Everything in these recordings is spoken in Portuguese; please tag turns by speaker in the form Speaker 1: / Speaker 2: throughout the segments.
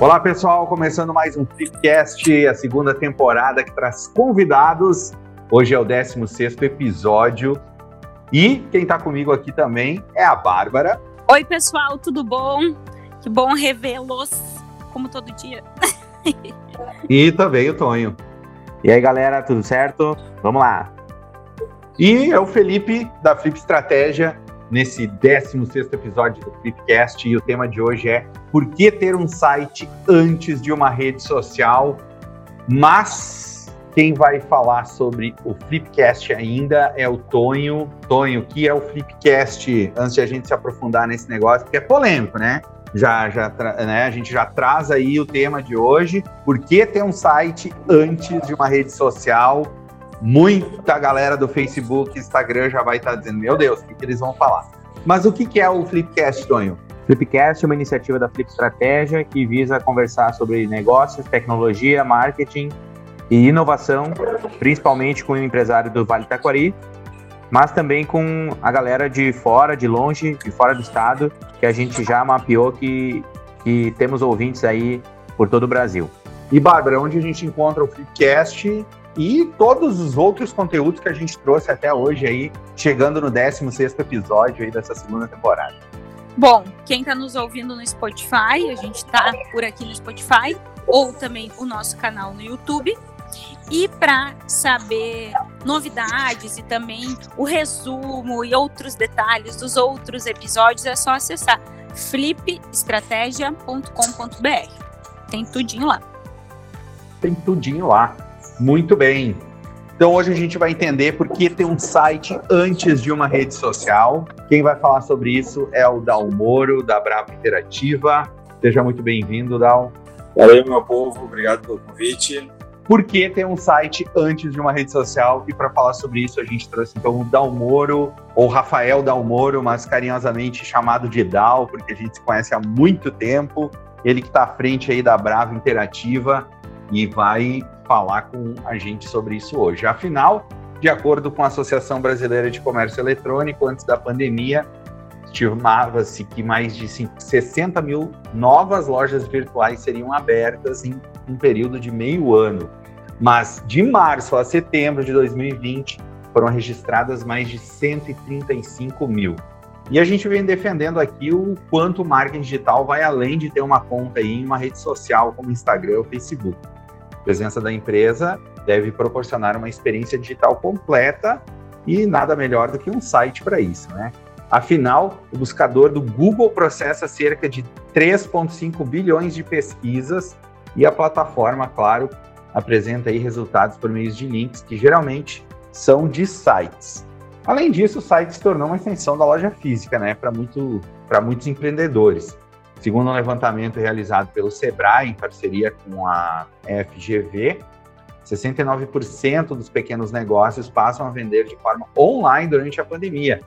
Speaker 1: Olá pessoal, começando mais um Flipcast, a segunda temporada que traz convidados. Hoje é o 16 episódio e quem está comigo aqui também é a Bárbara.
Speaker 2: Oi pessoal, tudo bom? Que bom revê-los, como todo dia.
Speaker 1: e também o Tonho.
Speaker 3: E aí galera, tudo certo? Vamos lá.
Speaker 1: E é o Felipe da Flip Estratégia nesse 16 episódio do Flipcast e o tema de hoje é por que ter um site antes de uma rede social? Mas quem vai falar sobre o Flipcast ainda é o Tonho. Tonho, que é o Flipcast, antes de a gente se aprofundar nesse negócio, porque é polêmico, né? Já, já, né? A gente já traz aí o tema de hoje. Por que ter um site antes de uma rede social? Muita galera do Facebook, Instagram já vai estar tá dizendo, meu Deus, o que, que, eles vão falar? Mas o que, que é o Flipcast, Tonho?
Speaker 3: Flipcast é uma iniciativa da Flip Estratégia que visa conversar sobre negócios, tecnologia, marketing e inovação, principalmente com o empresário do Vale Taquari, mas também com a galera de fora, de longe, de fora do estado, que a gente já mapeou que, que temos ouvintes aí por todo o Brasil.
Speaker 1: E Bárbara, onde a gente encontra o Flipcast e todos os outros conteúdos que a gente trouxe até hoje aí, chegando no 16 episódio aí dessa segunda temporada.
Speaker 2: Bom, quem está nos ouvindo no Spotify, a gente está por aqui no Spotify, ou também o nosso canal no YouTube. E para saber novidades e também o resumo e outros detalhes dos outros episódios, é só acessar flipestratégia.com.br. Tem tudinho lá.
Speaker 1: Tem tudinho lá. Muito bem. Então hoje a gente vai entender por que ter um site antes de uma rede social. Quem vai falar sobre isso é o Dal Moro, da Brava Interativa. Seja muito bem-vindo, Dal.
Speaker 4: Valeu, meu povo. Obrigado pelo convite.
Speaker 1: Por que ter um site antes de uma rede social? E para falar sobre isso, a gente trouxe então o Dal Moro, ou Rafael Dal Moro, mas carinhosamente chamado de Dal, porque a gente se conhece há muito tempo. Ele que está à frente aí da Brava Interativa e vai falar com a gente sobre isso hoje. Afinal, de acordo com a Associação Brasileira de Comércio Eletrônico, antes da pandemia, estimava-se que mais de 60 mil novas lojas virtuais seriam abertas em um período de meio ano. Mas de março a setembro de 2020 foram registradas mais de 135 mil. E a gente vem defendendo aqui o quanto o marketing digital vai além de ter uma conta em uma rede social como Instagram ou Facebook. A presença da empresa deve proporcionar uma experiência digital completa e nada melhor do que um site para isso, né? Afinal, o buscador do Google processa cerca de 3,5 bilhões de pesquisas e a plataforma, claro, apresenta aí resultados por meio de links que geralmente são de sites. Além disso, o site se tornou uma extensão da loja física, né, para muito, muitos empreendedores. Segundo um levantamento realizado pelo Sebrae, em parceria com a FGV, 69% dos pequenos negócios passam a vender de forma online durante a pandemia.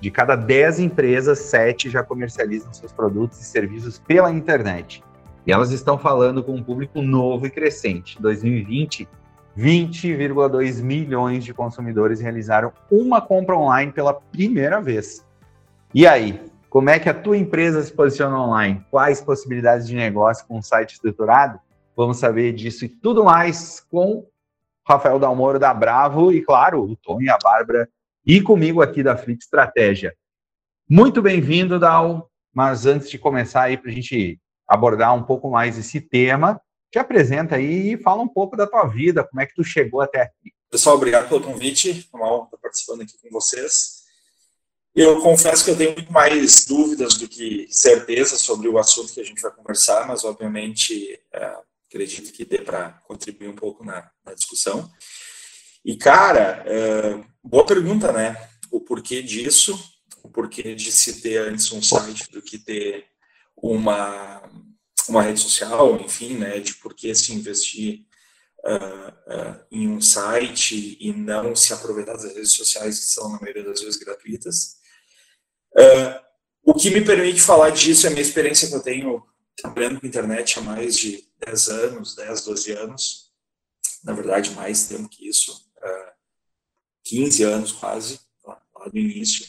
Speaker 1: De cada 10 empresas, 7 já comercializam seus produtos e serviços pela internet. E elas estão falando com um público novo e crescente. Em 2020, 20,2 milhões de consumidores realizaram uma compra online pela primeira vez. E aí, como é que a tua empresa se posiciona online? Quais possibilidades de negócio com um site estruturado? Vamos saber disso e tudo mais com Rafael Dalmoro da Bravo e, claro, o Tom e a Bárbara e comigo aqui da Flip Estratégia. Muito bem-vindo, Dal. Mas antes de começar aí para a gente abordar um pouco mais esse tema, te apresenta aí e fala um pouco da tua vida, como é que tu chegou até aqui.
Speaker 4: Pessoal, obrigado pelo convite. É uma honra estar participando aqui com vocês. Eu confesso que eu tenho muito mais dúvidas do que certeza sobre o assunto que a gente vai conversar, mas obviamente é, acredito que dê para contribuir um pouco na, na discussão. E cara, é, boa pergunta, né? O porquê disso, o porquê de se ter antes um site do que ter uma uma rede social, enfim, né? De por que se investir Uh, uh, em um site e não se aproveitar das redes sociais que são na maioria das vezes gratuitas. Uh, o que me permite falar disso é a minha experiência que eu tenho trabalhando com internet há mais de 10 anos, 10, 12 anos, na verdade mais tempo que isso, uh, 15 anos quase, lá, lá, do início.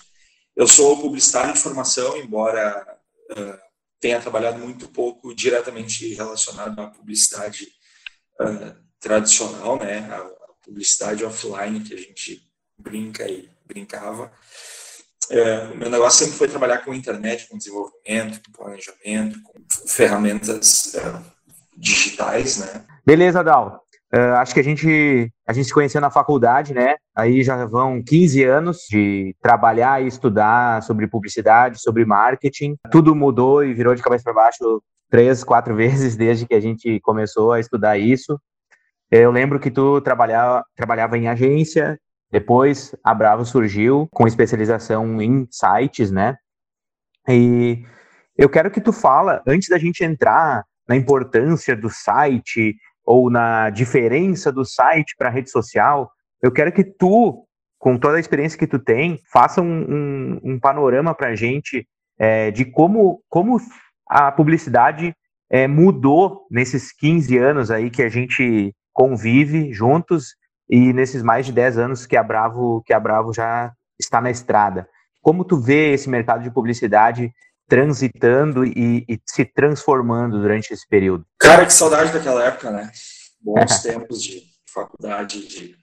Speaker 4: Eu sou publicitário de formação, embora uh, tenha trabalhado muito pouco diretamente relacionado à publicidade uh, tradicional, né, a, a, publicidade offline que a gente brinca e brincava. É, meu negócio sempre foi trabalhar com internet, com desenvolvimento, com planejamento, com ferramentas é, digitais, né?
Speaker 3: Beleza, Dal. Uh, acho que a gente, a gente se conheceu na faculdade, né? Aí já vão 15 anos de trabalhar e estudar sobre publicidade, sobre marketing. Tudo mudou e virou de cabeça para baixo três, quatro vezes desde que a gente começou a estudar isso. Eu lembro que tu trabalhava, trabalhava em agência, depois a Bravo surgiu com especialização em sites, né? E eu quero que tu fala, antes da gente entrar na importância do site ou na diferença do site para a rede social, eu quero que tu, com toda a experiência que tu tem, faça um, um, um panorama para a gente é, de como, como a publicidade é, mudou nesses 15 anos aí que a gente convive juntos e nesses mais de 10 anos que a Bravo, que a Bravo já está na estrada. Como tu vê esse mercado de publicidade transitando e, e, se transformando durante esse período?
Speaker 4: Cara, que saudade daquela época, né? Bons tempos de faculdade. De...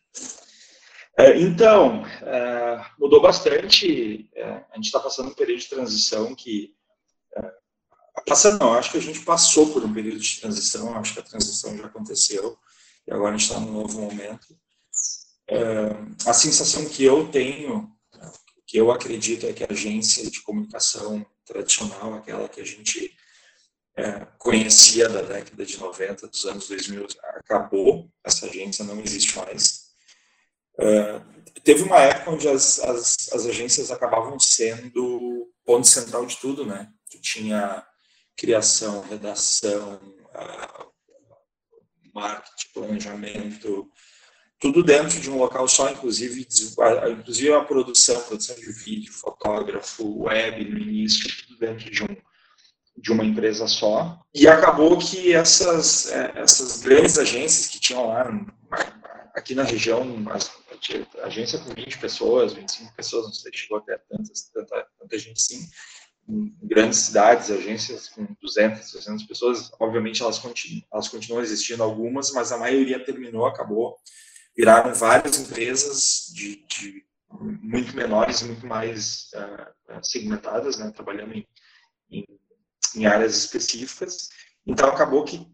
Speaker 4: É, então, é, mudou bastante. É, a gente está passando um período de transição que. Passando, não, acho que a gente passou por um período de transição, acho que a transição já aconteceu e agora a gente está num novo momento. A sensação que eu tenho, que eu acredito, é que a agência de comunicação tradicional, aquela que a gente é, conhecia da década de 90, dos anos 2000, acabou, essa agência não existe mais. Teve uma época onde as, as, as, agências acabavam sendo ponto central de tudo, né? Tu tinha criação, redação, marketing, planejamento, tudo dentro de um local só, inclusive, inclusive a produção, produção de vídeo, fotógrafo, web no início, tudo dentro de um de uma empresa só. E acabou que essas é, essas grandes agências que tinham lá aqui na região, agência com 20 pessoas, 25 pessoas, não sei, chegou até tantas, tanta, tanta gente sim, em grandes cidades, agências com 200, 300 pessoas, obviamente elas continuam, elas continuam existindo algumas, mas a maioria terminou, acabou viraram várias empresas de, de muito menores e muito mais uh, segmentadas, né, trabalhando em, em, em, áreas específicas. Então, acabou que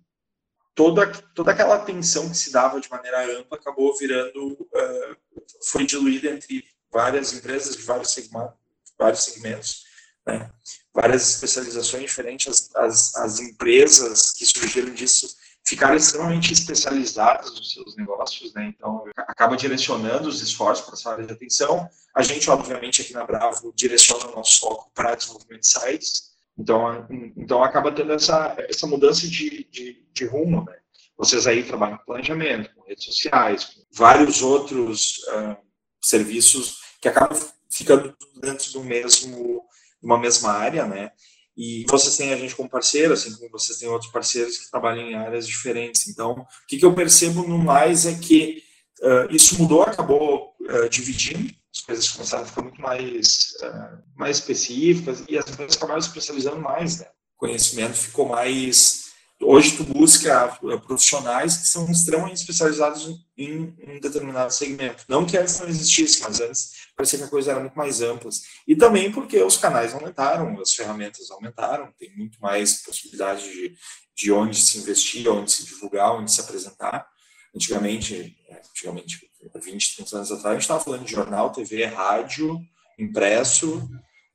Speaker 4: toda, toda aquela atenção que se dava de maneira ampla acabou virando, uh, foi diluída entre várias empresas de vários, segmentos, vários segmentos, né, várias especializações diferentes. As, as, as empresas que surgiram disso ficaram extremamente especializados nos seus negócios, né? Então, acaba direcionando os esforços para essa área de atenção. A gente, obviamente, aqui na Bravo, direciona o nosso foco para desenvolvimento de sites. Então, então acaba tendo essa, essa mudança de, de, de rumo, né? Vocês aí trabalham com planejamento, com redes sociais, com vários outros uh, serviços que acabam ficando dentro do mesmo, de uma mesma área, né? E vocês têm a gente como parceiro, assim como vocês têm outros parceiros que trabalham em áreas diferentes. Então, o que, eu percebo no mais é que uh, isso mudou, acabou uh, dividindo, as coisas começaram a ficar muito mais, uh, mais específicas e as empresas acabaram especializando mais, né? O conhecimento ficou mais Hoje tu busca eh, profissionais que são extremamente especializados em um determinado segmento. Não que antes não existisse, mas antes parecia que a coisa era muito mais ampla. E também porque os canais aumentaram, as ferramentas aumentaram, tem muito mais possibilidade de, de onde se investir, onde se divulgar, onde se apresentar. Antigamente, é, antigamente 20, 30 anos atrás, a gente estava falando de jornal, TV, rádio, impresso,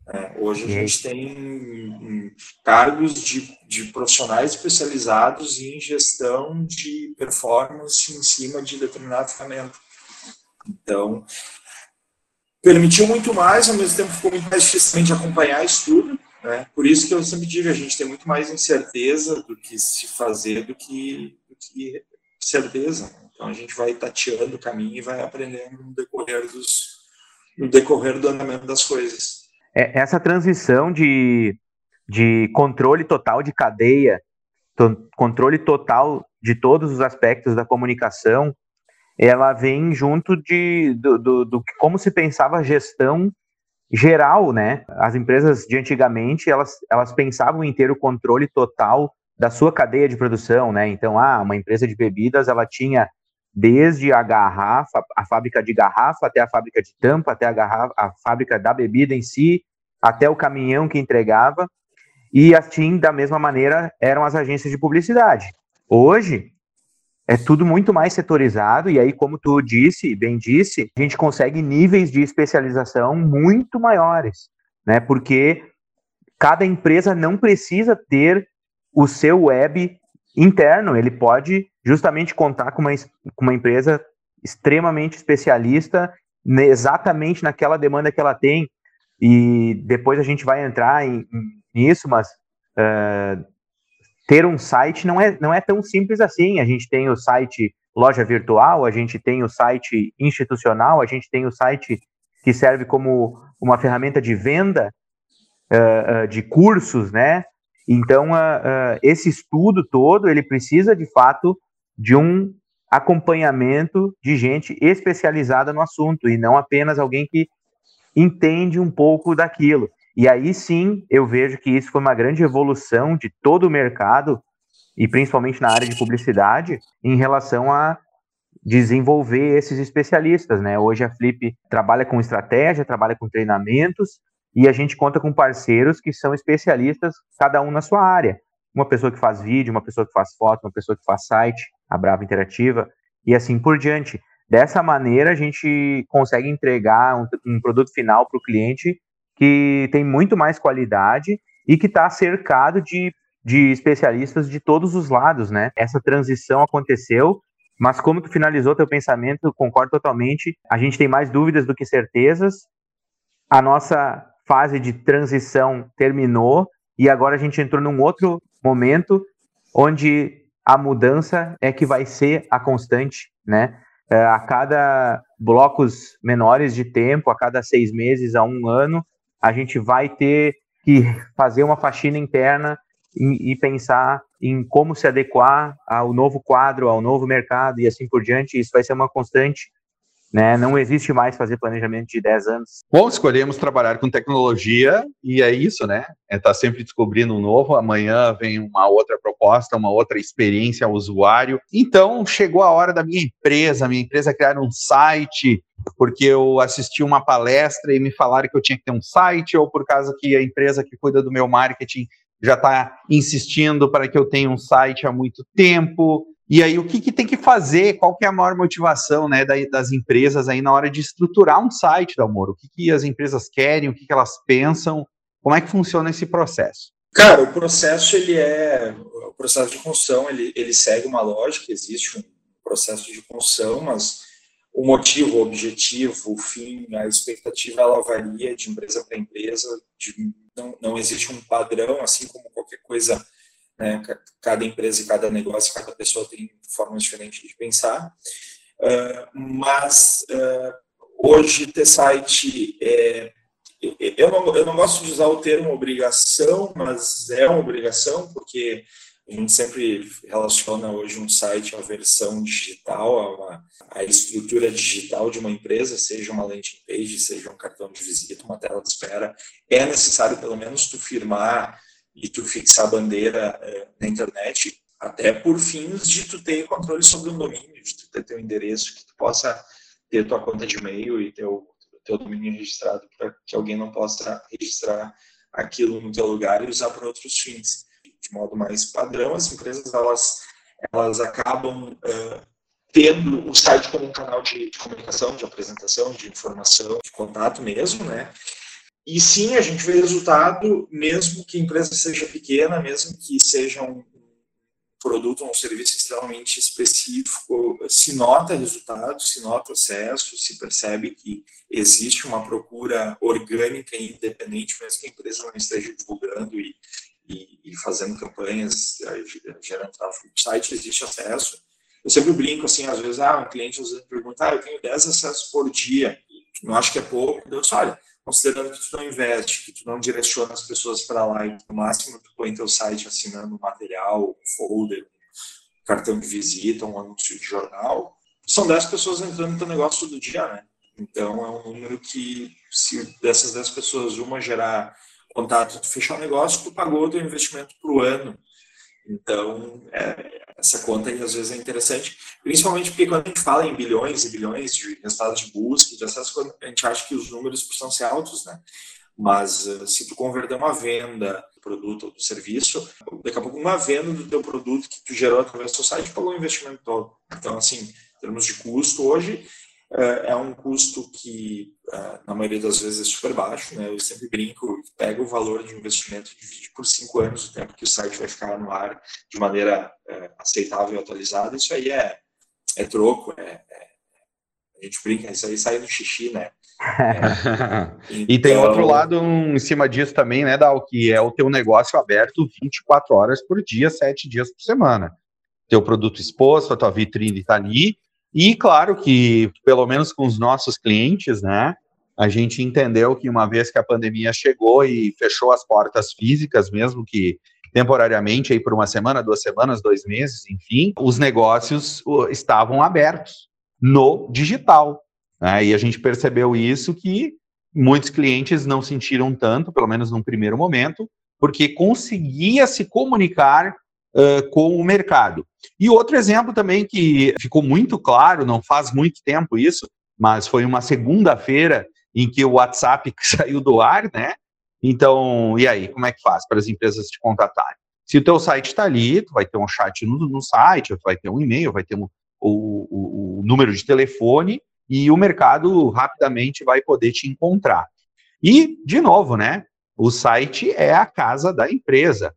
Speaker 4: é, hoje a gente tem cargos de, de profissionais especializados em gestão de performance em cima de determinado ferramenta. Então, permitiu muito mais, ao mesmo tempo ficou muito mais difícil de acompanhar isso tudo. Né? Por isso que eu sempre digo, a gente tem muito mais incerteza do que se fazer do que, do que certeza. Então a gente vai tateando o caminho e vai aprendendo no decorrer, dos, no decorrer do andamento das coisas.
Speaker 3: É, essa transição de, de controle total de cadeia, controle total de todos os aspectos da comunicação, ela vem junto de do, do, do como se pensava a gestão geral, né? As empresas de antigamente, elas, elas pensavam em ter o controle total da sua cadeia de produção, né? Então, ah, uma empresa de bebidas, ela tinha desde a garrafa, a fábrica de garrafa, até a fábrica de tampa, até a, garrafa, a fábrica da bebida em si, até o caminhão que entregava, e assim, da mesma maneira, eram as agências de publicidade. Hoje, é tudo muito mais setorizado, e aí, como tu disse, bem disse, a gente consegue níveis de especialização muito maiores, né? Porque cada empresa não precisa ter o seu web interno, ele pode justamente contar com uma, com uma empresa extremamente especialista exatamente naquela demanda que ela tem, e depois a gente vai entrar em, nisso, mas uh, ter um site não é, não é tão simples assim. A gente tem o site loja virtual, a gente tem o site institucional, a gente tem o site que serve como uma ferramenta de venda uh, uh, de cursos, né? Então, uh, esse estudo todo, ele precisa, de fato, de um acompanhamento de gente especializada no assunto, e não apenas alguém que entende um pouco daquilo. E aí sim eu vejo que isso foi uma grande evolução de todo o mercado, e principalmente na área de publicidade, em relação a desenvolver esses especialistas, né? Hoje a Flip trabalha com estratégia, trabalha com treinamentos, e a gente conta com parceiros que são especialistas, cada um na sua área. Uma pessoa que faz vídeo, uma pessoa que faz foto, uma pessoa que faz site, a Brava Interativa, e assim por diante. Dessa maneira, a gente consegue entregar um, um produto final para o cliente que tem muito mais qualidade e que está cercado de, de especialistas de todos os lados, né? Essa transição aconteceu, mas como tu finalizou teu pensamento, concordo totalmente. A gente tem mais dúvidas do que certezas. A nossa fase de transição terminou e agora a gente entrou num outro momento onde a mudança é que vai ser a constante, né? É, a cada blocos menores de tempo, a cada seis meses a um ano, a gente vai ter que fazer uma faxina interna e, e, pensar em como se adequar ao novo quadro, ao novo mercado e assim por diante. Isso vai ser uma constante. Né? Não existe mais fazer planejamento de 10 anos.
Speaker 1: Bom, escolhemos trabalhar com tecnologia e é isso, né? É estar tá sempre descobrindo um novo. Amanhã vem uma outra proposta, uma outra experiência ao usuário. Então, chegou a hora da minha empresa, minha empresa criar um site, porque eu assisti uma palestra e me falaram que eu tinha que ter um site, ou por causa que a empresa que cuida do meu marketing já está insistindo para que eu tenha um site há muito tempo. E aí, o que, que tem que fazer? Qual que é a maior motivação né, das empresas aí na hora de estruturar um site, Dalmoro? O que, que as empresas querem? O que, que elas pensam? Como é que funciona esse processo?
Speaker 4: Cara, o processo ele é o processo de construção ele, ele segue uma lógica. Existe um processo de construção, mas o motivo, o objetivo, o fim, a expectativa, ela varia de empresa para empresa, de, não, não existe um padrão, assim como qualquer coisa, né, cada empresa cada negócio, cada pessoa tem formas diferentes de pensar, uh, mas uh, hoje ter site, é, eu, não, eu não gosto de usar o termo obrigação, mas é uma obrigação, porque a gente sempre relaciona hoje um site à versão digital, a, uma, estrutura digital de uma empresa, seja uma landing page, seja um cartão de visita, uma tela de espera. É necessário, pelo menos, tu firmar e tu fixar a bandeira eh, na internet, até por fins de tu ter controle sobre o domínio, de tu ter teu endereço, que tu possa ter tua conta de e-mail e teu, teu domínio registrado para que alguém não possa registrar aquilo no teu lugar e usar para outros fins de modo mais padrão, as empresas elas, elas acabam uh, tendo o site como um canal de, de, comunicação, de apresentação, de informação, de contato mesmo, né? E sim, a gente vê resultado, mesmo que a empresa seja pequena, mesmo que seja um produto ou um serviço extremamente específico, se nota resultado, se nota acesso, se percebe que existe uma procura orgânica e independente, mesmo que a empresa não esteja divulgando e, e, e fazendo campanhas, gerando tráfego no site, existe acesso. Eu sempre brinco assim, às vezes, ah, um cliente às vezes pergunta, ah, eu tenho 10 acessos por dia, não acho que é pouco, eu disse, olha, considerando que tu não investe, que tu não direciona as pessoas para lá e no máximo tu põe teu site assinando um material, um folder, um cartão de visita, um anúncio de jornal, são 10 pessoas entrando no teu negócio todo dia, né? Então é um número que se dessas 10 pessoas uma gerar contato, tu fechar o negócio, tu pagou o teu investimento para o ano. Então, é, essa conta aí às vezes é interessante, principalmente porque quando a gente fala em bilhões e bilhões de resultados de busca, de acesso, a gente acha que os números precisam ser altos, né? Mas uh, se tu converter uma venda do produto ou do serviço, daqui a pouco uma venda do teu produto que tu gerou através do seu site pagou o investimento todo. Então, assim, em termos de custo, hoje é, é um custo que, é, na maioria das vezes, é super baixo. Né? Eu sempre brinco, pega o valor de investimento, divide por cinco anos o tempo que o site vai ficar no ar de maneira é, aceitável e atualizada. Isso aí é, é troco, é, é, a gente brinca, isso aí sai no xixi, né?
Speaker 1: então... e tem outro lado em cima disso também, né, Dal, que é o teu negócio aberto 24 horas por dia, 7 dias por semana. Teu produto exposto, a tua vitrine está ali, e claro que, pelo menos com os nossos clientes, né, a gente entendeu que uma vez que a pandemia chegou e fechou as portas físicas, mesmo que temporariamente aí por uma semana, duas semanas, dois meses, enfim, os negócios estavam abertos no digital. Né? E a gente percebeu isso que muitos clientes não sentiram tanto, pelo menos num primeiro momento, porque conseguia se comunicar uh, com o mercado. E outro exemplo também que ficou muito claro, não faz muito tempo isso, mas foi uma segunda-feira em que o WhatsApp saiu do ar, né? Então, e aí, como é que faz para as empresas te contatarem? Se o teu site está ali, tu vai ter um chat no, no site, vai ter um e-mail, vai ter um, o, o, o número de telefone e o mercado rapidamente vai poder te encontrar. E, de novo, né? O site é a casa da empresa.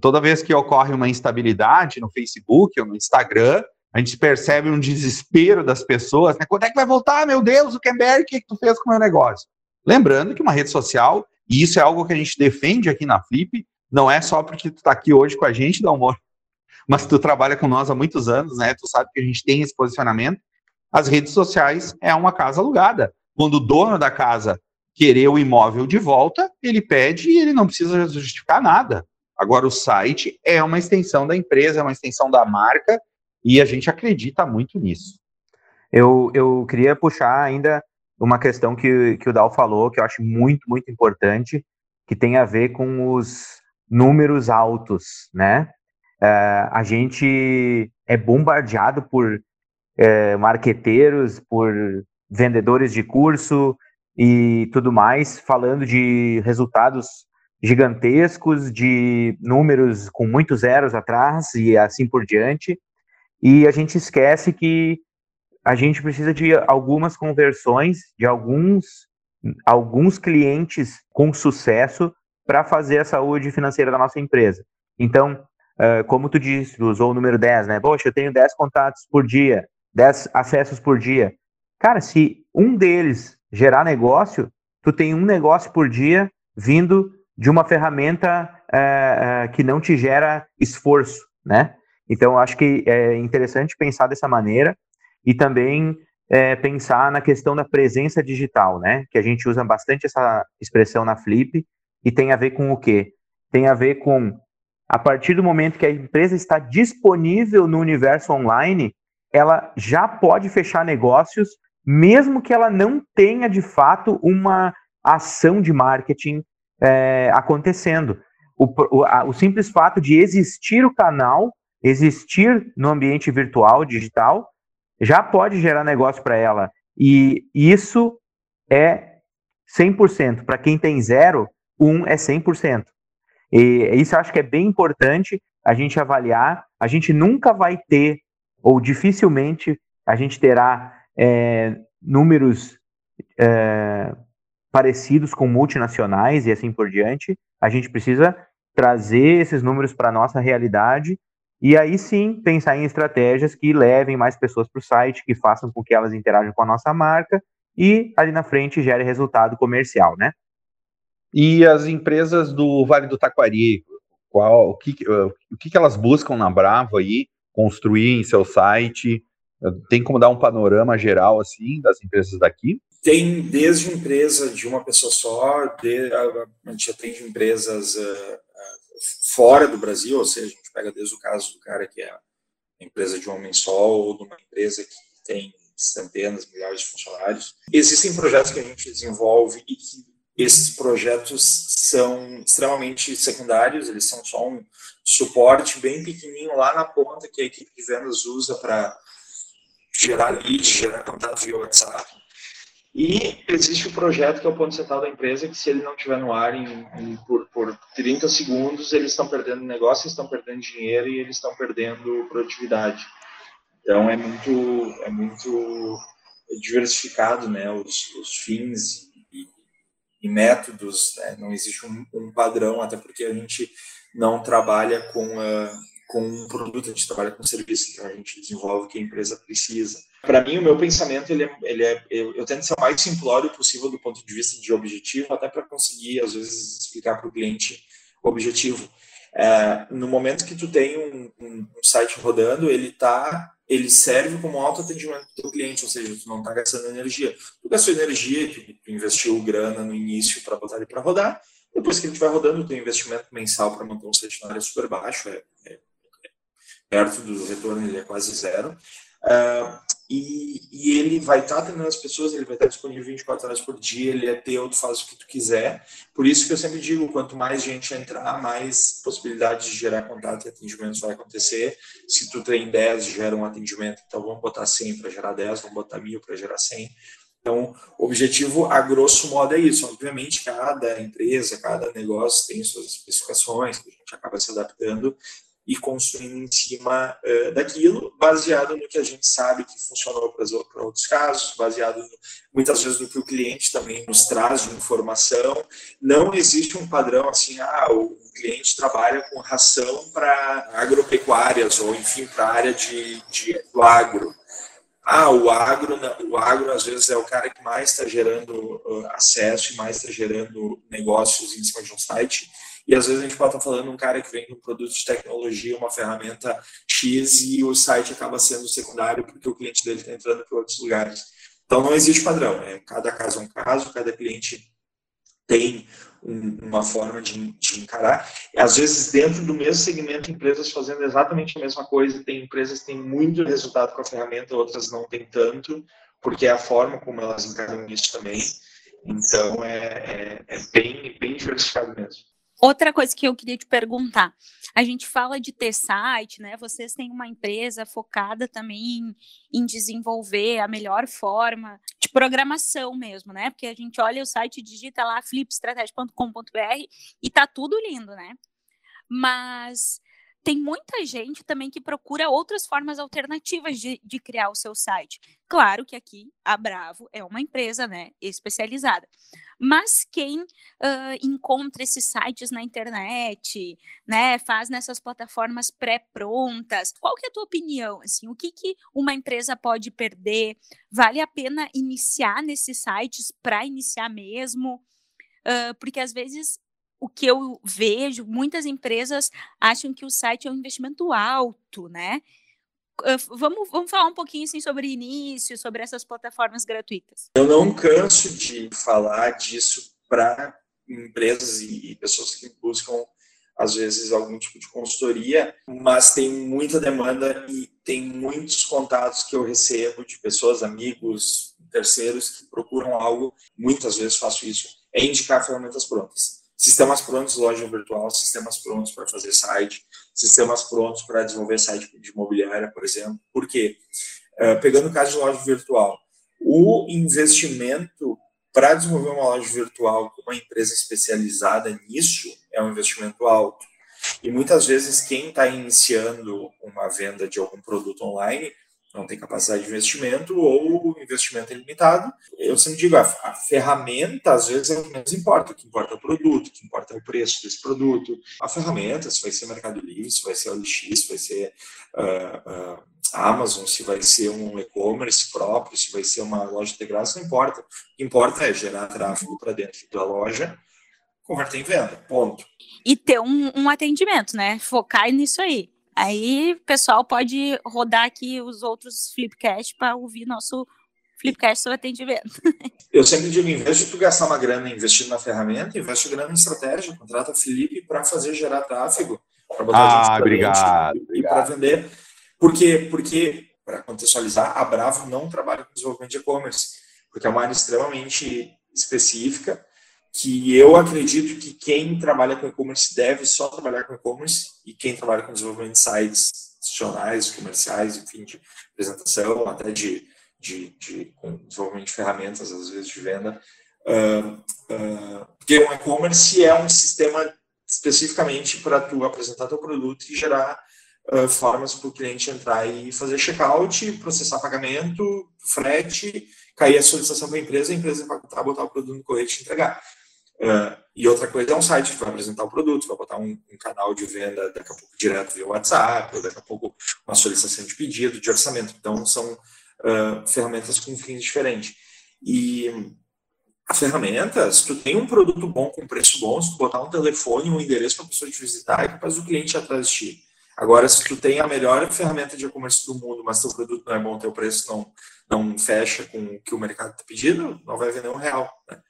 Speaker 1: Toda vez que ocorre uma instabilidade no Facebook ou no Instagram, a gente percebe um desespero das pessoas, né? Quando é que vai voltar, meu Deus, o Kemberg, o que, que tu fez com o meu negócio? Lembrando que uma rede social, e isso é algo que a gente defende aqui na Flip, não é só porque tu está aqui hoje com a gente, dá humor, mas tu trabalha com nós há muitos anos, né? Tu sabe que a gente tem esse posicionamento. As redes sociais é uma casa alugada. Quando o dono da casa querer o imóvel de volta, ele pede e ele não precisa justificar nada. Agora, o site é uma extensão da empresa, é uma extensão da marca, e a gente acredita muito nisso.
Speaker 3: Eu, eu queria puxar ainda uma questão que, que o Dal falou, que eu acho muito, muito importante, que tem a ver com os números altos, né? É, a gente é bombardeado por é, marqueteiros, por vendedores de curso e tudo mais, falando de resultados gigantescos, de números com muitos zeros atrás e assim por diante. E a gente esquece que a gente precisa de algumas conversões, de alguns, alguns clientes com sucesso para fazer a saúde financeira da nossa empresa. Então, como tu disse, tu usou o número 10, né? Poxa, eu tenho 10 contatos por dia, 10 acessos por dia. Cara, se um deles gerar negócio, tu tem um negócio por dia vindo de uma ferramenta é, é, que não te gera esforço, né? Então, acho que é interessante pensar dessa maneira e também é, pensar na questão da presença digital, né? Que a gente usa bastante essa expressão na Flip e tem a ver com o quê? Tem a ver com a partir do momento que a empresa está disponível no universo online, ela já pode fechar negócios, mesmo que ela não tenha de fato uma ação de marketing é, acontecendo. O, o, a, o simples fato de existir o canal, existir no ambiente virtual, digital, já pode gerar negócio para ela. E isso é 100%. Para quem tem zero, um é 100%. E isso acho que é bem importante a gente avaliar. A gente nunca vai ter, ou dificilmente a gente terá é, números é, parecidos com multinacionais e assim por diante. A gente precisa trazer esses números para a nossa realidade e aí sim pensar em estratégias que levem mais pessoas para o site, que façam com que elas interajam com a nossa marca e ali na frente gere resultado comercial, né?
Speaker 1: E as empresas do Vale do Taquari, qual, o, que, o que elas buscam na Bravo aí, construir em seu site? Tem como dar um panorama geral assim das empresas daqui?
Speaker 4: Tem desde empresa de uma pessoa só, de, a, gente atende empresas uh, fora do Brasil, ou seja, a gente pega desde o caso do cara que é a empresa de um homem só, ou de uma empresa que tem centenas, milhares de funcionários. Existem projetos que a gente desenvolve e que esses projetos são extremamente secundários, eles são só um suporte bem pequenininho lá na ponta que a equipe de vendas usa para gerar leads, gerar contato via WhatsApp. E existe o projeto que é o ponto central da empresa, que se ele não estiver no ar em, em, por, por 30 segundos, eles estão perdendo negócio, estão perdendo dinheiro e eles estão perdendo produtividade. Então é muito, é muito diversificado né, os, os fins e, e métodos, né? não existe um, um, padrão, até porque a gente não trabalha com, uh, com um produto, a gente trabalha com um serviço, então a gente desenvolve que a empresa precisa. Para mim, o meu pensamento, ele é, ele é eu, eu, tento ser o mais simplório possível do ponto de vista de objetivo, até para conseguir, às vezes, explicar para o cliente o objetivo. É, no momento que tu tem um, um, um site rodando, ele tá, ele serve como autoatendimento do cliente, ou seja, tu não está gastando energia. Tu gastou energia, tu, tu investiu grana no início para botar ele para rodar, depois que ele estiver rodando, o teu investimento mensal para manter um site na área super baixo, é, é perto do retorno, ele é quase zero. Uh, e, e, ele vai estar atendendo as pessoas, ele vai estar disponível 24 horas por dia, ele é teu, tu faz o que tu quiser. Por isso que eu sempre digo, quanto mais gente entrar, mais possibilidade de gerar contato e atendimentos vai acontecer. Se tu tem 10, gera um atendimento, então vamos botar 100 para gerar 10, vamos botar 1000 para gerar 100. Então, o objetivo, a grosso modo, é isso. Obviamente, cada empresa, cada negócio tem suas especificações, que a gente acaba se adaptando, e construindo em cima uh, daquilo, baseado no que a gente sabe que funcionou para outros casos, baseado no, muitas vezes no que o cliente também nos traz de informação. Não existe um padrão assim, ah, o cliente trabalha com ração para agropecuárias ou, enfim, para a área de, de, do agro. Ah, o agro, o agro às vezes é o cara que mais está gerando uh, acesso e mais está gerando negócios em cima de um site e às vezes a gente pode estar falando um cara que vende um produto de tecnologia, uma ferramenta X, e o site acaba sendo secundário porque o cliente dele está entrando para outros lugares. Então não existe padrão, né? cada caso é um caso, cada cliente tem um, uma forma de, de, encarar. Às vezes, dentro do mesmo segmento, empresas fazendo exatamente a mesma coisa. Tem empresas que têm muito resultado com a ferramenta, outras não têm tanto, porque é a forma como elas encaram isso também. Então, é, é, é bem, bem diversificado mesmo.
Speaker 2: Outra coisa que eu queria te perguntar, a gente fala de ter site, né? Vocês têm uma empresa focada também em, em desenvolver a melhor forma de programação mesmo, né? Porque a gente olha o site, digita lá flipstrategia.com.br e tá tudo lindo, né? Mas tem muita gente também que procura outras formas alternativas de, de, criar o seu site. Claro que aqui a Bravo é uma empresa né, especializada. Mas quem uh, encontra esses sites na internet, né, faz nessas plataformas pré-prontas, qual que é a tua opinião? Assim, o que, que uma empresa pode perder? Vale a pena iniciar nesses sites para iniciar mesmo? Uh, porque às vezes o que eu vejo, muitas empresas acham que o site é um investimento alto, né? Vamos, vamos falar um pouquinho assim, sobre início, sobre essas plataformas gratuitas.
Speaker 4: Eu não canso de falar disso para empresas e pessoas que buscam, às vezes, algum tipo de consultoria, mas tem muita demanda e tem muitos contatos que eu recebo de pessoas, amigos, terceiros que procuram algo. Muitas vezes faço isso, é indicar ferramentas prontas sistemas prontos loja virtual, sistemas prontos para fazer site, sistemas prontos para desenvolver site de imobiliária, por exemplo. Por quê? Uh, pegando o caso de loja virtual, o investimento para desenvolver uma loja virtual com uma empresa especializada nisso é um investimento alto. E muitas vezes quem está iniciando uma venda de algum produto online não tem capacidade de investimento ou investimento é limitado. Eu sempre digo, a, a, ferramenta às vezes é o que menos importa, o que importa é o produto, o que importa é o preço desse produto. A ferramenta, se vai ser Mercado Livre, se vai ser OLX, se vai ser uh, uh, Amazon, se vai ser um e-commerce próprio, se vai ser uma loja integrada, não importa. O que importa é gerar tráfego para dentro da loja, converter em venda, ponto.
Speaker 2: E ter um, um atendimento, né? Focar nisso aí. Aí o pessoal pode rodar aqui os outros Flipcast para ouvir nosso Flipcast sobre atendimento.
Speaker 4: Eu sempre digo, em vez de tu gastar uma grana investindo na ferramenta, investe grana em estratégia, contrata a Felipe para fazer gerar tráfego, para
Speaker 1: botar ah, gente obrigado,
Speaker 4: e para vender. Por quê? Porque para contextualizar, a Bravo não trabalha com desenvolvimento de e-commerce, porque é uma área extremamente específica que eu acredito que quem trabalha com e-commerce deve só trabalhar com e-commerce e quem trabalha com desenvolvimento de sites institucionais, comerciais, enfim, de apresentação, até de, de, de desenvolvimento de ferramentas, às vezes, de venda. Uh, uh, porque o e-commerce é um sistema especificamente para tu apresentar teu produto e gerar uh, formas para o cliente entrar e fazer checkout, processar pagamento, frete, cair a solicitação para a empresa, a empresa vai botar o produto no correio e entregar. Uh, e outra coisa é um site que vai apresentar o produto, vai botar um, um, canal de venda daqui a pouco direto via WhatsApp, ou daqui a pouco uma solicitação de pedido, de orçamento. Então, são uh, ferramentas com fins diferentes. E a ferramenta, se tu tem um produto bom com preço bom, se tu botar um telefone, um endereço para a pessoa te visitar, é capaz do cliente atrás de ti. Agora, se tu tem a melhor ferramenta de e-commerce do mundo, mas teu produto não é bom, teu preço não, não fecha com o que o mercado está pedindo, não vai vender um real. Né?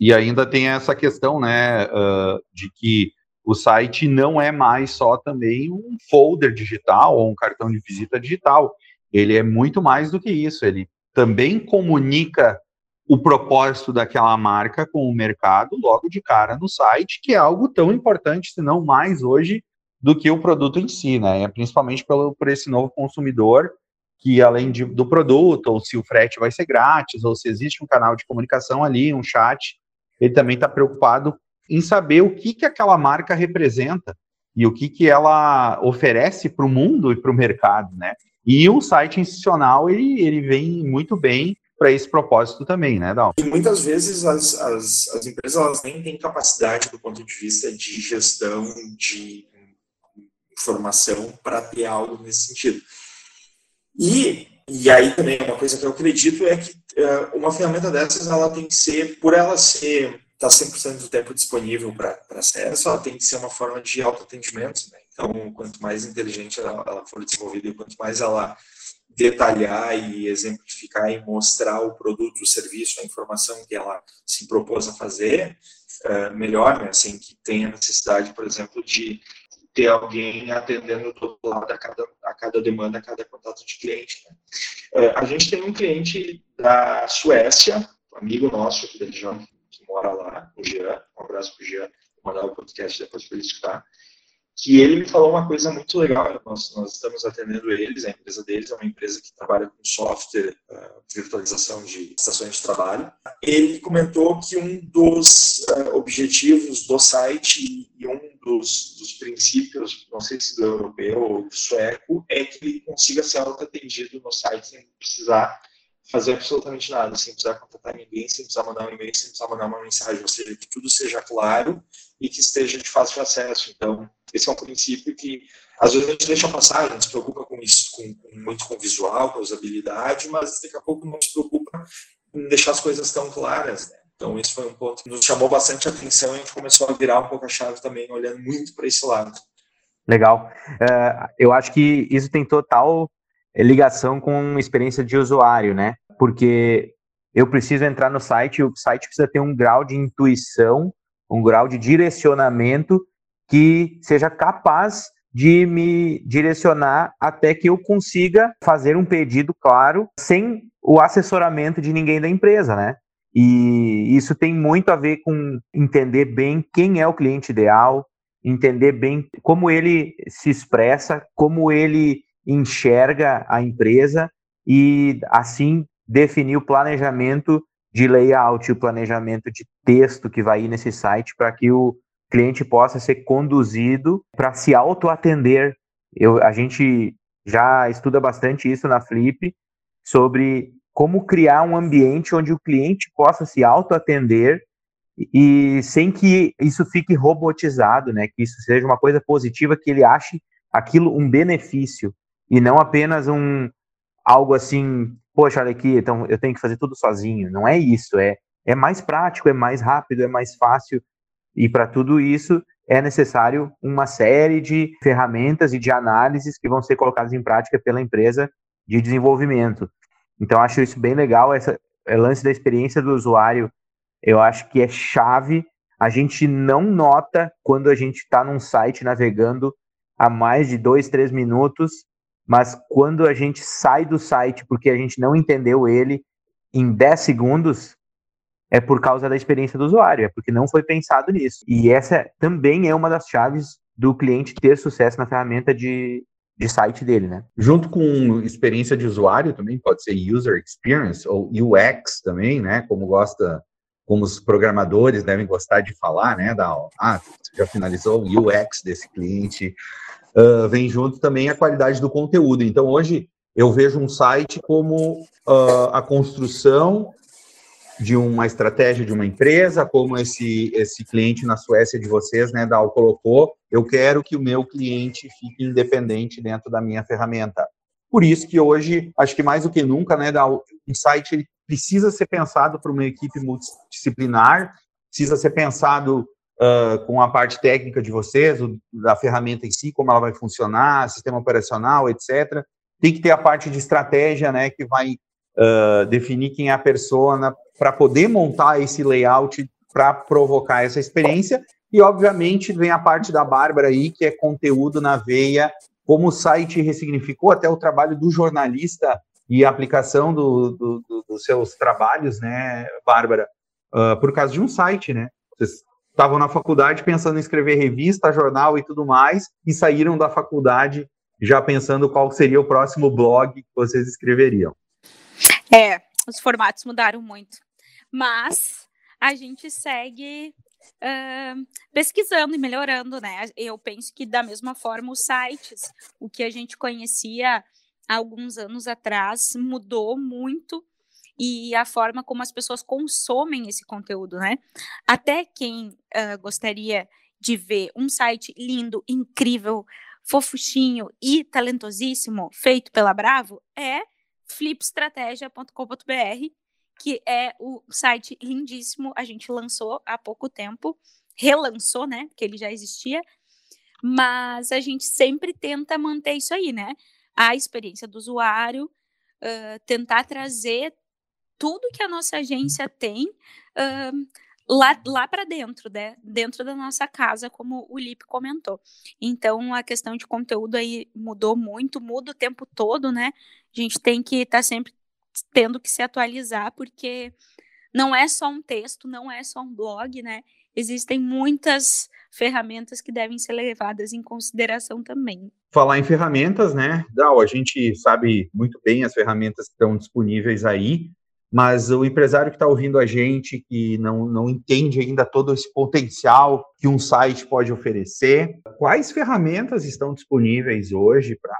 Speaker 1: E ainda tem essa questão, né, uh, de que o site não é mais só também um folder digital ou um cartão de visita digital. Ele é muito mais do que isso. Ele também comunica o propósito daquela marca com o mercado logo de cara no site, que é algo tão importante, se não mais hoje, do que o produto em si, né? É principalmente pelo, por esse novo consumidor que além de, do produto, ou se o frete vai ser grátis, ou se existe um canal de comunicação ali, um chat, ele também está preocupado em saber o que, que aquela marca representa e o que, que ela oferece para o mundo e para o mercado, né? E o site institucional, ele, ele vem muito bem para esse propósito também, né, Dal?
Speaker 4: E muitas vezes as, as, as empresas elas nem têm capacidade do ponto de vista de gestão, de informação para ter algo nesse sentido. E, e aí também uma coisa que eu acredito é que uma ferramenta dessas ela tem que ser, por ela ser tá 100% do tempo disponível para acesso, ela tem que ser uma forma de autoatendimento. Né? Então, quanto mais inteligente ela, ela for desenvolvida e quanto mais ela detalhar e exemplificar e mostrar o produto, o serviço, a informação que ela se propôs a fazer, uh, melhor, né? Assim, que tenha necessidade, por exemplo, de ter alguém atendendo do lado a cada, a cada demanda, a cada contato de cliente. Né? Uh, a gente tem um cliente da Suécia, um amigo nosso aqui da região, que mora lá, o Jean, um abraço para o Jean, mandar o podcast depois para ele escutar, que ele me falou uma coisa muito legal. Nós, nós estamos atendendo eles, a empresa deles é uma empresa que trabalha com software, uh, virtualização de estações de trabalho. Ele comentou que um dos uh, objetivos do site e um dos, dos, princípios, não sei se do europeu ou do sueco, é que ele consiga ser auto-atendido no site sem precisar fazer absolutamente nada, sem precisar contatar ninguém, sem precisar mandar um e-mail, sem precisar mandar uma mensagem, ou seja, que tudo seja claro e que esteja de fácil acesso. Então, esse é um princípio que às vezes a gente deixa passar, a gente se preocupa com isso, com, com, muito com visual, com usabilidade, mas daqui a pouco não se preocupa em deixar as coisas tão claras. Né? Então, esse foi um ponto que nos chamou bastante atenção e a gente começou a virar um pouco a chave também, olhando muito para esse lado.
Speaker 3: Legal. Uh, eu acho que isso tem total ligação com experiência de usuário, né? Porque eu preciso entrar no site, o site precisa ter um grau de intuição, um grau de direcionamento que seja capaz de me direcionar até que eu consiga fazer um pedido claro, sem o assessoramento de ninguém da empresa, né? E isso tem muito a ver com entender bem quem é o cliente ideal, entender bem como ele se expressa, como ele enxerga a empresa e assim definir o planejamento de layout, o planejamento de texto que vai ir nesse site para que o cliente possa ser conduzido para se auto-atender. a gente já estuda bastante isso na Flip, sobre como criar um ambiente onde o cliente possa se auto-atender e sem que isso fique robotizado, né? Que isso seja uma coisa positiva, que ele ache aquilo um benefício e não apenas um algo assim, poxa, olha aqui, então eu tenho que fazer tudo sozinho. Não é isso, é é mais prático, é mais rápido, é mais fácil e para tudo isso é necessário uma série de ferramentas e de análises que vão ser colocadas em prática pela empresa de desenvolvimento. Então, acho isso bem legal, essa é, lance da experiência do usuário, eu acho que é chave. A gente não nota quando a gente está num site navegando há mais de dois, três minutos mas quando a gente sai do site porque a gente não entendeu ele em 10 segundos, é por causa da experiência do usuário, é porque não foi pensado nisso. E essa também é uma das chaves do cliente ter sucesso na ferramenta de, de site dele, né?
Speaker 1: Junto com experiência de usuário também pode ser user experience ou UX também, né? Como gosta, como os programadores devem gostar de falar, né? Da, ah, já finalizou o UX desse cliente. Uh, vem junto também a qualidade do conteúdo. Então hoje eu vejo um site como uh, a construção de uma estratégia de uma empresa, como esse, esse cliente na Suécia de vocês, né, Dal, colocou, eu quero que o meu cliente fique independente dentro da minha ferramenta. Por isso que hoje, acho que mais do que nunca, né, Dal, um site ele precisa ser pensado para uma equipe multidisciplinar, precisa ser pensado uh, com a parte técnica de vocês, da ferramenta em si, como ela vai funcionar, sistema operacional, etc. Tem que ter a parte de estratégia, né, que vai uh, definir quem é a persona para poder montar esse layout para provocar essa experiência. E, obviamente, vem a parte da Bárbara aí, que é conteúdo na veia, como o site ressignificou até o trabalho do jornalista e a aplicação do, do, do, dos seus trabalhos, né, Bárbara, uh, por causa de um site, né? Vocês estavam na faculdade pensando em escrever revista, jornal e tudo mais, e saíram da faculdade já pensando qual seria o próximo blog que vocês escreveriam.
Speaker 2: É, os formatos mudaram muito. Mas a gente segue uh, pesquisando e melhorando, né? Eu penso que da mesma forma os sites, o que a gente conhecia há alguns anos atrás, mudou muito e a forma como as pessoas consomem esse conteúdo, né? Até quem uh, gostaria de ver um site lindo, incrível, fofuchinho e talentosíssimo, feito pela Bravo, é flipstrategia.com.br, que é o site lindíssimo, a gente lançou há pouco tempo, relançou, né, que ele já existia, mas a gente sempre tenta manter isso aí, né, a experiência do usuário, uh, tentar trazer tudo que a nossa agência tem uh, lá, lá para dentro, né? dentro da nossa casa, como o Lipe comentou. Então, a questão de conteúdo aí mudou muito, muda o tempo todo, né? A gente tem que estar tá sempre tendo que se atualizar, porque não é só um texto, não é só um blog, né? Existem muitas ferramentas que devem ser levadas em consideração também.
Speaker 1: Falar em ferramentas, né? Dal, a gente sabe muito bem as ferramentas que estão disponíveis aí, mas o empresário que está ouvindo a gente, que não, não entende ainda todo esse potencial que um site pode oferecer, quais ferramentas estão disponíveis hoje para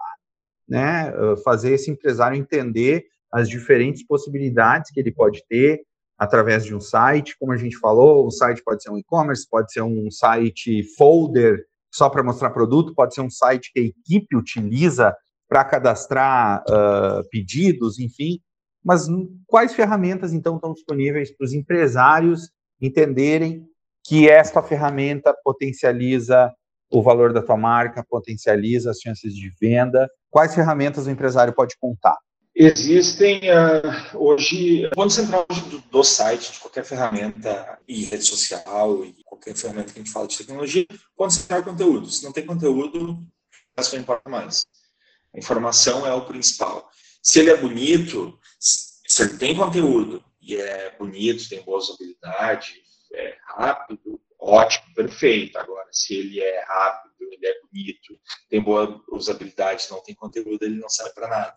Speaker 1: né, fazer esse empresário entender as diferentes possibilidades que ele pode ter através de um site, como a gente falou, o site pode ser um e-commerce, pode ser um site folder só para mostrar produto, pode ser um site que a equipe utiliza para cadastrar uh, pedidos, enfim. Mas quais ferramentas, então, estão disponíveis para os empresários entenderem que esta ferramenta potencializa o valor da tua marca, potencializa as chances de venda? Quais ferramentas o empresário pode contar?
Speaker 4: Existem uh, hoje, o ponto central do, do, site, de qualquer ferramenta e rede social, e qualquer ferramenta que a gente fala de tecnologia, ponto central é conteúdo. Se não tem conteúdo, não importa mais. A informação é o principal. Se ele é bonito, se ele tem conteúdo e é bonito, tem boa usabilidade, é rápido, ótimo, perfeito. Agora, se ele é rápido, ele é bonito, tem boa usabilidade, não tem conteúdo, ele não serve para nada.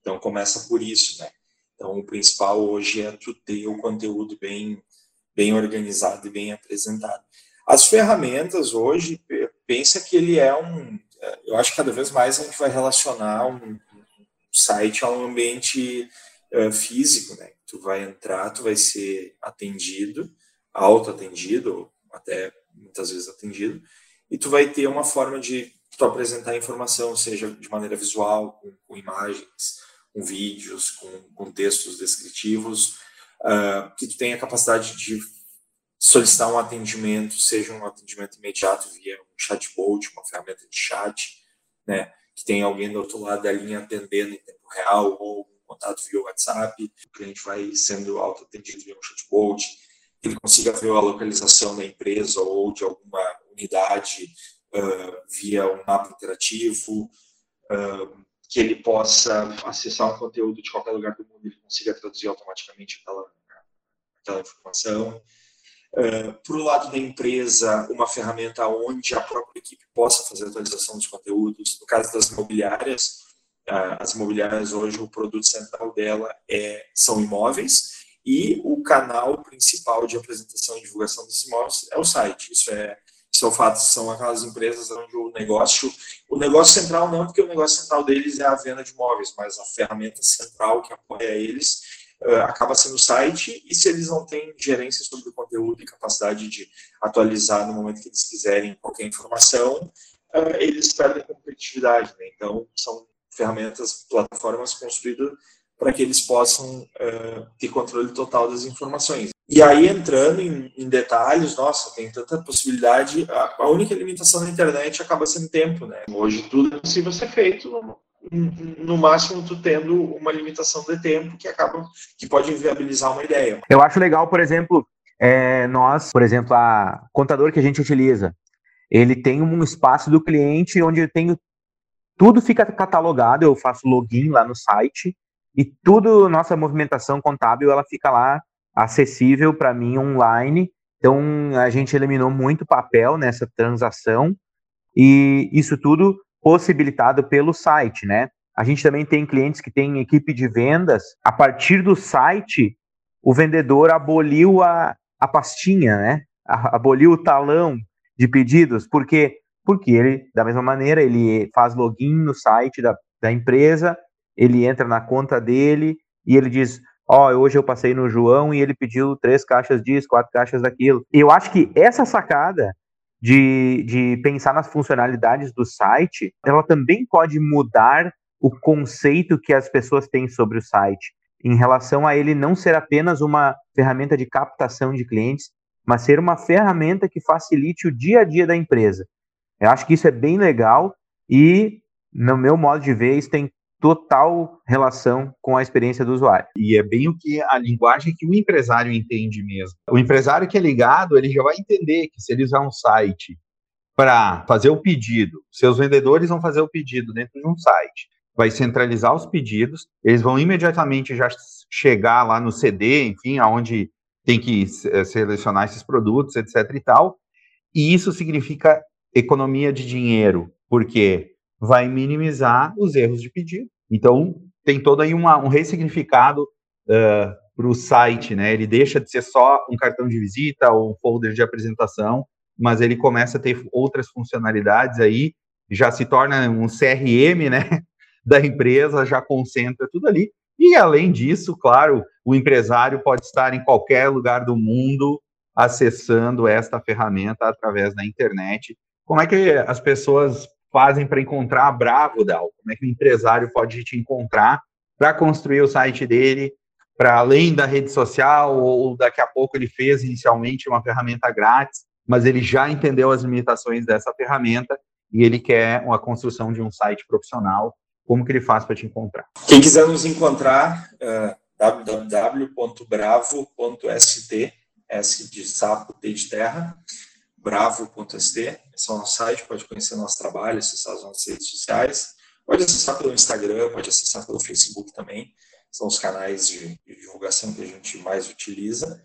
Speaker 4: Então, começa por isso, né? Então, o principal hoje é tu ter o conteúdo bem, bem organizado e bem apresentado. As ferramentas hoje, pensa que ele é um. Eu acho que cada vez mais a gente vai relacionar um, site a um ambiente uh, físico, né? Tu vai entrar, tu vai ser atendido, auto-atendido, até muitas vezes atendido, e tu vai ter uma forma de tu apresentar informação, seja de maneira visual, com, com imagens, com vídeos, com, com textos descritivos, uh, que tu tenha a capacidade de solicitar um atendimento, seja um atendimento imediato via um chatbot, uma ferramenta de chat, né? Que tem alguém do outro lado da linha atendendo em tempo real ou um contato via WhatsApp, o cliente vai sendo auto-atendido via um chatbot, ele consiga ver a localização da empresa ou de alguma unidade uh, via um mapa interativo, uh, que ele possa acessar um conteúdo de qualquer lugar do mundo e consiga traduzir automaticamente aquela, aquela informação. Uh, por o lado da empresa, uma ferramenta onde a própria equipe possa fazer atualização dos conteúdos. No caso das imobiliárias, uh, as imobiliárias hoje, o produto central dela é, são imóveis e o canal principal de apresentação e divulgação desses imóveis é o site. Isso é, isso é o fato, são aquelas empresas onde o negócio, o negócio central não, porque o negócio central deles é a venda de imóveis, mas a ferramenta central que apoia eles uh, acaba sendo o site, e se eles não têm gerência sobre o conteúdo e capacidade de atualizar no momento que eles quiserem qualquer informação, uh, eles perdem competitividade. Né? Então, são ferramentas, plataformas construídas para que eles possam uh, ter controle total das informações. E aí, entrando em, em detalhes, nossa, tem tanta possibilidade, a, a, única limitação da internet acaba sendo tempo, né? Hoje tudo é possível ser feito no máximo tu tendo uma limitação de tempo que acaba que pode inviabilizar uma ideia.
Speaker 3: Eu acho legal, por exemplo, é, nós, por exemplo, a contador que a gente utiliza, ele tem um espaço do cliente onde eu tenho tudo fica catalogado, eu faço login lá no site e tudo nossa movimentação contábil ela fica lá acessível para mim online. Então a gente eliminou muito papel nessa transação e isso tudo possibilitado pelo site, né? A gente também tem clientes que têm equipe de vendas. A partir do site, o vendedor aboliu a, a pastinha, né? Aboliu o talão de pedidos, porque porque ele, da mesma maneira, ele faz login no site da, da empresa, ele entra na conta dele e ele diz: Ó, oh, hoje eu passei no João e ele pediu três caixas disso, quatro caixas daquilo. Eu acho que essa sacada de, de pensar nas funcionalidades do site, ela também pode mudar o conceito que as pessoas têm sobre o site, em relação a ele não ser apenas uma ferramenta de captação de clientes, mas ser uma ferramenta que facilite o dia a dia da empresa. Eu acho que isso é bem legal e, no meu modo de ver, isso tem total relação com a experiência do usuário.
Speaker 1: E é bem o que a linguagem que o empresário entende mesmo. O empresário que é ligado, ele já vai entender que se ele usar um site para fazer o pedido, seus vendedores vão fazer o pedido dentro de um site, vai centralizar os pedidos, eles vão imediatamente já chegar lá no CD, enfim, aonde tem que eh, selecionar esses produtos, etc e tal. E isso significa economia de dinheiro, porque vai minimizar os erros de pedido. Então, tem todo aí uma, um ressignificado uh, para o site, né? Ele deixa de ser só um cartão de visita ou um folder de apresentação, mas ele começa a ter outras funcionalidades aí, já se torna um CRM, né? Da empresa, já concentra tudo ali. E além disso, claro, o empresário pode estar em qualquer lugar do mundo acessando esta ferramenta através da internet. Como é que as pessoas fazem para encontrar a Bravo, Dal? Como é que o empresário pode te encontrar para construir o site dele, para além da rede social, ou daqui a pouco ele fez inicialmente uma ferramenta grátis, mas ele já entendeu as limitações dessa ferramenta e ele quer uma construção de um site profissional. Como que ele faz para te encontrar?
Speaker 4: Quem quiser nos encontrar, uh, www.bravo.st, S de sapo, T de terra, bravo.st, esse é o nosso site, pode conhecer nosso trabalho, acessar as nossas redes sociais, pode acessar pelo Instagram, pode acessar pelo Facebook também, são os canais de, de divulgação que a gente mais utiliza.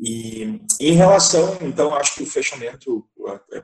Speaker 4: E em relação, então, acho que o fechamento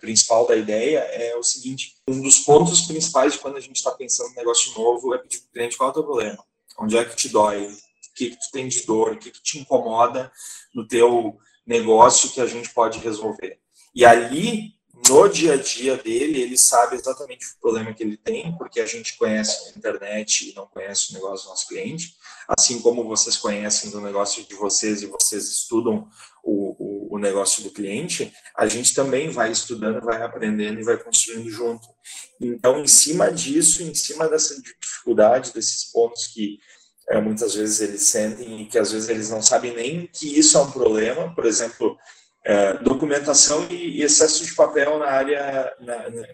Speaker 4: principal da ideia é o seguinte: um dos pontos principais de quando a gente está pensando em negócio novo é pedir para o cliente qual é o teu problema, onde é que te dói, o que, que tu tem de dor, o que, que te incomoda no teu negócio que a gente pode resolver. E ali, no dia a dia dele, ele sabe exatamente o problema que ele tem, porque a gente conhece a internet e não conhece o negócio do nosso cliente, assim como vocês conhecem do negócio de vocês e vocês estudam o, o, o negócio do cliente, a gente também vai estudando, vai aprendendo e vai construindo junto. Então, em cima disso, em cima dessa dificuldade, desses pontos que é, muitas vezes eles sentem e que às vezes eles não sabem nem que isso é um problema, por exemplo, é, documentação e, excesso de papel na área, na, na,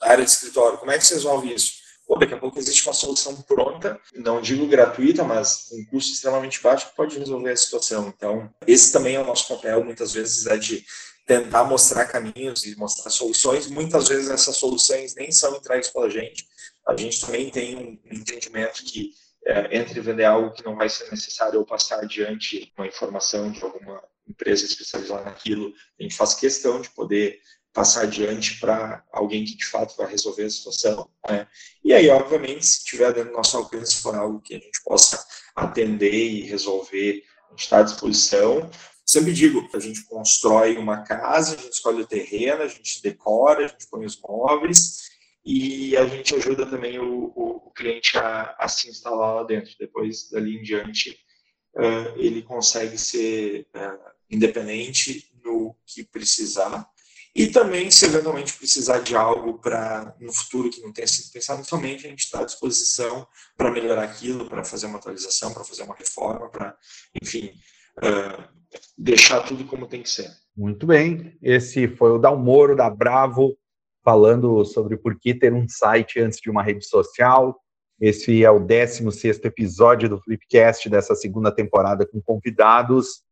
Speaker 4: área de escritório. Como é que você resolve isso? Pô, daqui a pouco existe uma solução pronta, não digo gratuita, mas com um custo extremamente baixo que pode resolver a situação. Então, esse também é o nosso papel, muitas vezes, é de tentar mostrar caminhos e mostrar soluções. Muitas vezes essas soluções nem são entregues pela gente, a gente também tem um entendimento que é, entre vender algo que não vai ser necessário ou passar adiante uma informação de alguma empresa especializada naquilo, a gente faz questão de poder passar adiante para alguém que de fato vai resolver a situação. Né? E aí, obviamente, se tiver dentro do nosso alcance, for algo que a gente possa atender e resolver, a gente está à disposição. Sempre digo a gente constrói uma casa, a gente escolhe o terreno, a gente decora, a gente põe os móveis e a gente ajuda também o, o cliente a, a, se instalar lá dentro. Depois, dali em diante, uh, ele consegue ser uh, independente no que precisar e também, se eventualmente precisar de algo para no futuro que não tenha sido pensado somente, a gente está à disposição para melhorar aquilo, para fazer uma atualização, para fazer uma reforma, para, enfim, uh, deixar tudo como tem que ser.
Speaker 1: Muito bem. Esse foi o Dalmoro da Bravo, falando sobre por que ter um site antes de uma rede social. Esse é o 16 episódio do Flipcast dessa segunda temporada com convidados.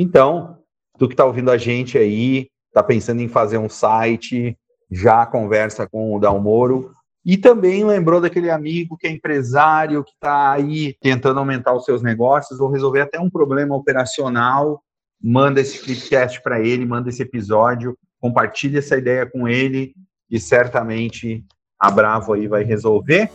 Speaker 1: Então, tu que está ouvindo a gente aí, está pensando em fazer um site, já conversa com o Dalmoro. E também lembrou daquele amigo que é empresário, que está aí tentando aumentar os seus negócios ou resolver até um problema operacional. Manda esse clipcast para ele, manda esse episódio, compartilha essa ideia com ele e certamente a Bravo aí vai resolver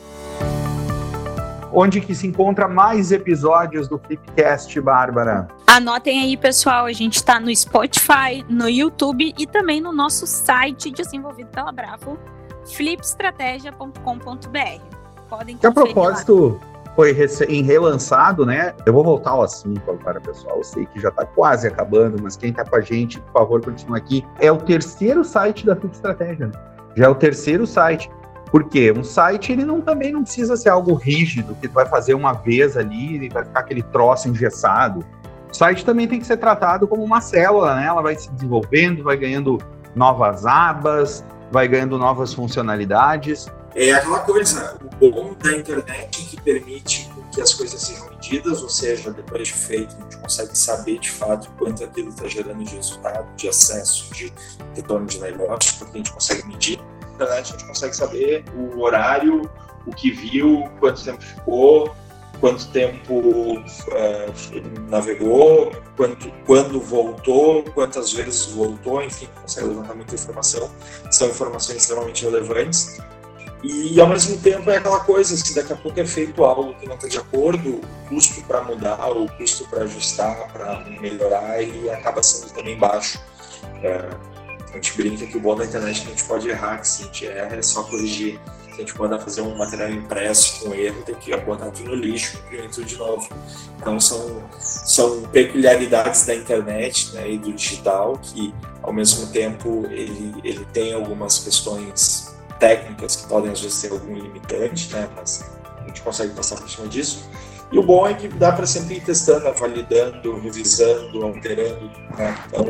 Speaker 1: onde que se encontra mais episódios do Flipcast, Bárbara?
Speaker 2: Anotem aí, pessoal, a gente está no Spotify, no YouTube e também no nosso site desenvolvido pela Bravo, flipstrategia.com.br.
Speaker 1: Podem que a propósito lá. foi em relançado, né? Eu vou voltar ao assunto agora, pessoal. Eu sei que já está quase acabando, mas quem está com a gente, por favor, continue aqui. É o terceiro site da Flip Estratégia. Já é o terceiro site. Porque um site ele não, também não precisa ser algo rígido, que tu vai fazer uma vez ali e vai ficar aquele troço engessado. O site também tem que ser tratado como uma célula, né? Ela vai se desenvolvendo, vai ganhando novas abas, vai ganhando novas funcionalidades.
Speaker 4: É aquela coisa, o bom da internet que permite que as coisas sejam medidas, ou seja, depois de feito, a gente consegue saber de fato quanto aquilo está gerando de resultado, de acesso, de retorno de negócio, porque a gente consegue medir internet a gente consegue saber o horário, o que viu, quanto tempo ficou, quanto tempo uh, navegou, quanto, quando voltou, quantas vezes voltou, enfim, consegue levantar muita informação. São informações extremamente relevantes. E ao mesmo tempo é aquela coisa, se daqui a pouco é feito algo que não está de acordo, o custo para mudar, o custo para ajustar, para melhorar, ele acaba sendo também baixo. Uh, a gente brinca que o bom da internet é que a gente pode errar, que se a gente erra é só corrigir. Se a gente mandar fazer um material impresso com erro, tem que botar tudo no lixo e imprimir tudo de novo. Então são, são peculiaridades da internet né, e do digital que, ao mesmo tempo, ele, ele tem algumas questões técnicas que podem às vezes ser algum limitante, né, mas a gente consegue passar por cima disso. E o bom é que dá para sempre ir testando, validando, revisando, alterando. Né? Então,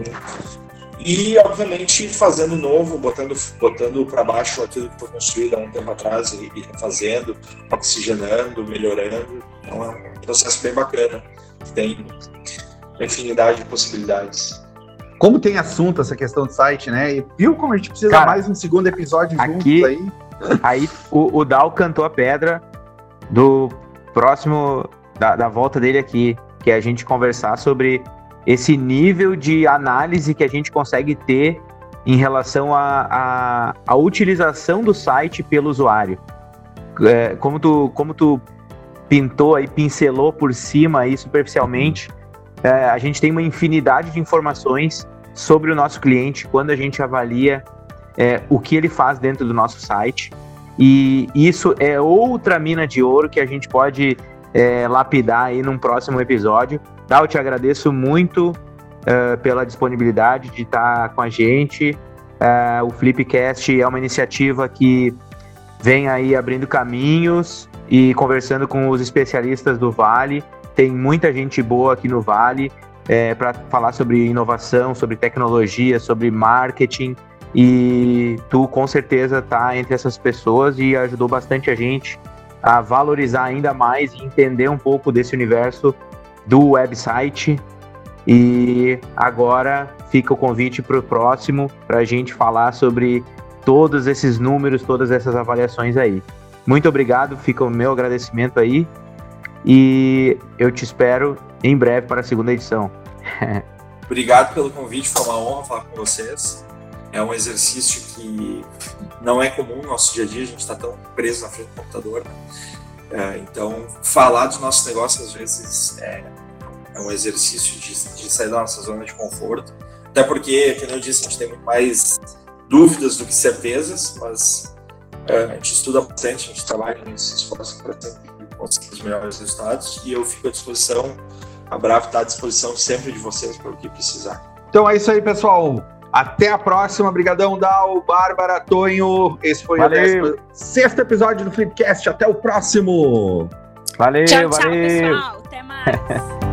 Speaker 4: e, obviamente, fazendo novo, botando, botando para baixo aquilo que foi construído há um tempo atrás e, e refazendo, oxigenando, melhorando. Então, é um processo bem bacana, que tem infinidade de possibilidades.
Speaker 1: Como tem assunto essa questão do site, né? E viu como a gente precisa Cara, mais um segundo episódio aqui, aí?
Speaker 3: Aí o, o Dal cantou a pedra do próximo, da, da volta dele aqui, que é a gente conversar sobre esse nível de análise que a gente consegue ter em relação à utilização do site pelo usuário. É, como, tu, como tu pintou e pincelou por cima aí superficialmente, é, a gente tem uma infinidade de informações sobre o nosso cliente quando a gente avalia é, o que ele faz dentro do nosso site. E isso é outra mina de ouro que a gente pode é, lapidar aí num próximo episódio. Tá, eu te agradeço muito uh, pela disponibilidade de estar com a gente. Uh, o Flipcast é uma iniciativa que vem aí abrindo caminhos e conversando com os especialistas do Vale. Tem muita gente boa aqui no Vale é, para falar sobre inovação, sobre tecnologia, sobre marketing. E tu com certeza tá entre essas pessoas e ajudou bastante a gente a valorizar ainda mais e entender um pouco desse universo do website. E agora fica o convite para o próximo para a gente falar sobre todos esses números, todas essas avaliações aí. Muito obrigado, fica o meu agradecimento aí. E eu te espero em breve para a segunda edição.
Speaker 4: Obrigado pelo convite, foi uma honra falar com vocês. É um exercício que não é comum no nosso dia a dia, a gente está tão preso na frente do computador. Né? É, então, falar dos nossos negócios às vezes é, é um exercício de, de, sair da nossa zona de conforto. Até porque, como eu disse, a gente tem muito mais dúvidas do que certezas, mas é, a gente estuda bastante, a gente trabalha nesse esforço para sempre conseguir os melhores resultados. E eu fico à disposição, a Bravo está à disposição sempre de vocês para o que precisar.
Speaker 1: Então é isso aí, pessoal. Até a próxima. Obrigadão, Dal, Bárbara, Tonho. Esse foi
Speaker 3: valeu.
Speaker 1: o sexto episódio do Flipcast. Até o próximo.
Speaker 3: Valeu,
Speaker 2: tchau,
Speaker 3: valeu.
Speaker 2: Tchau, pessoal. Até mais.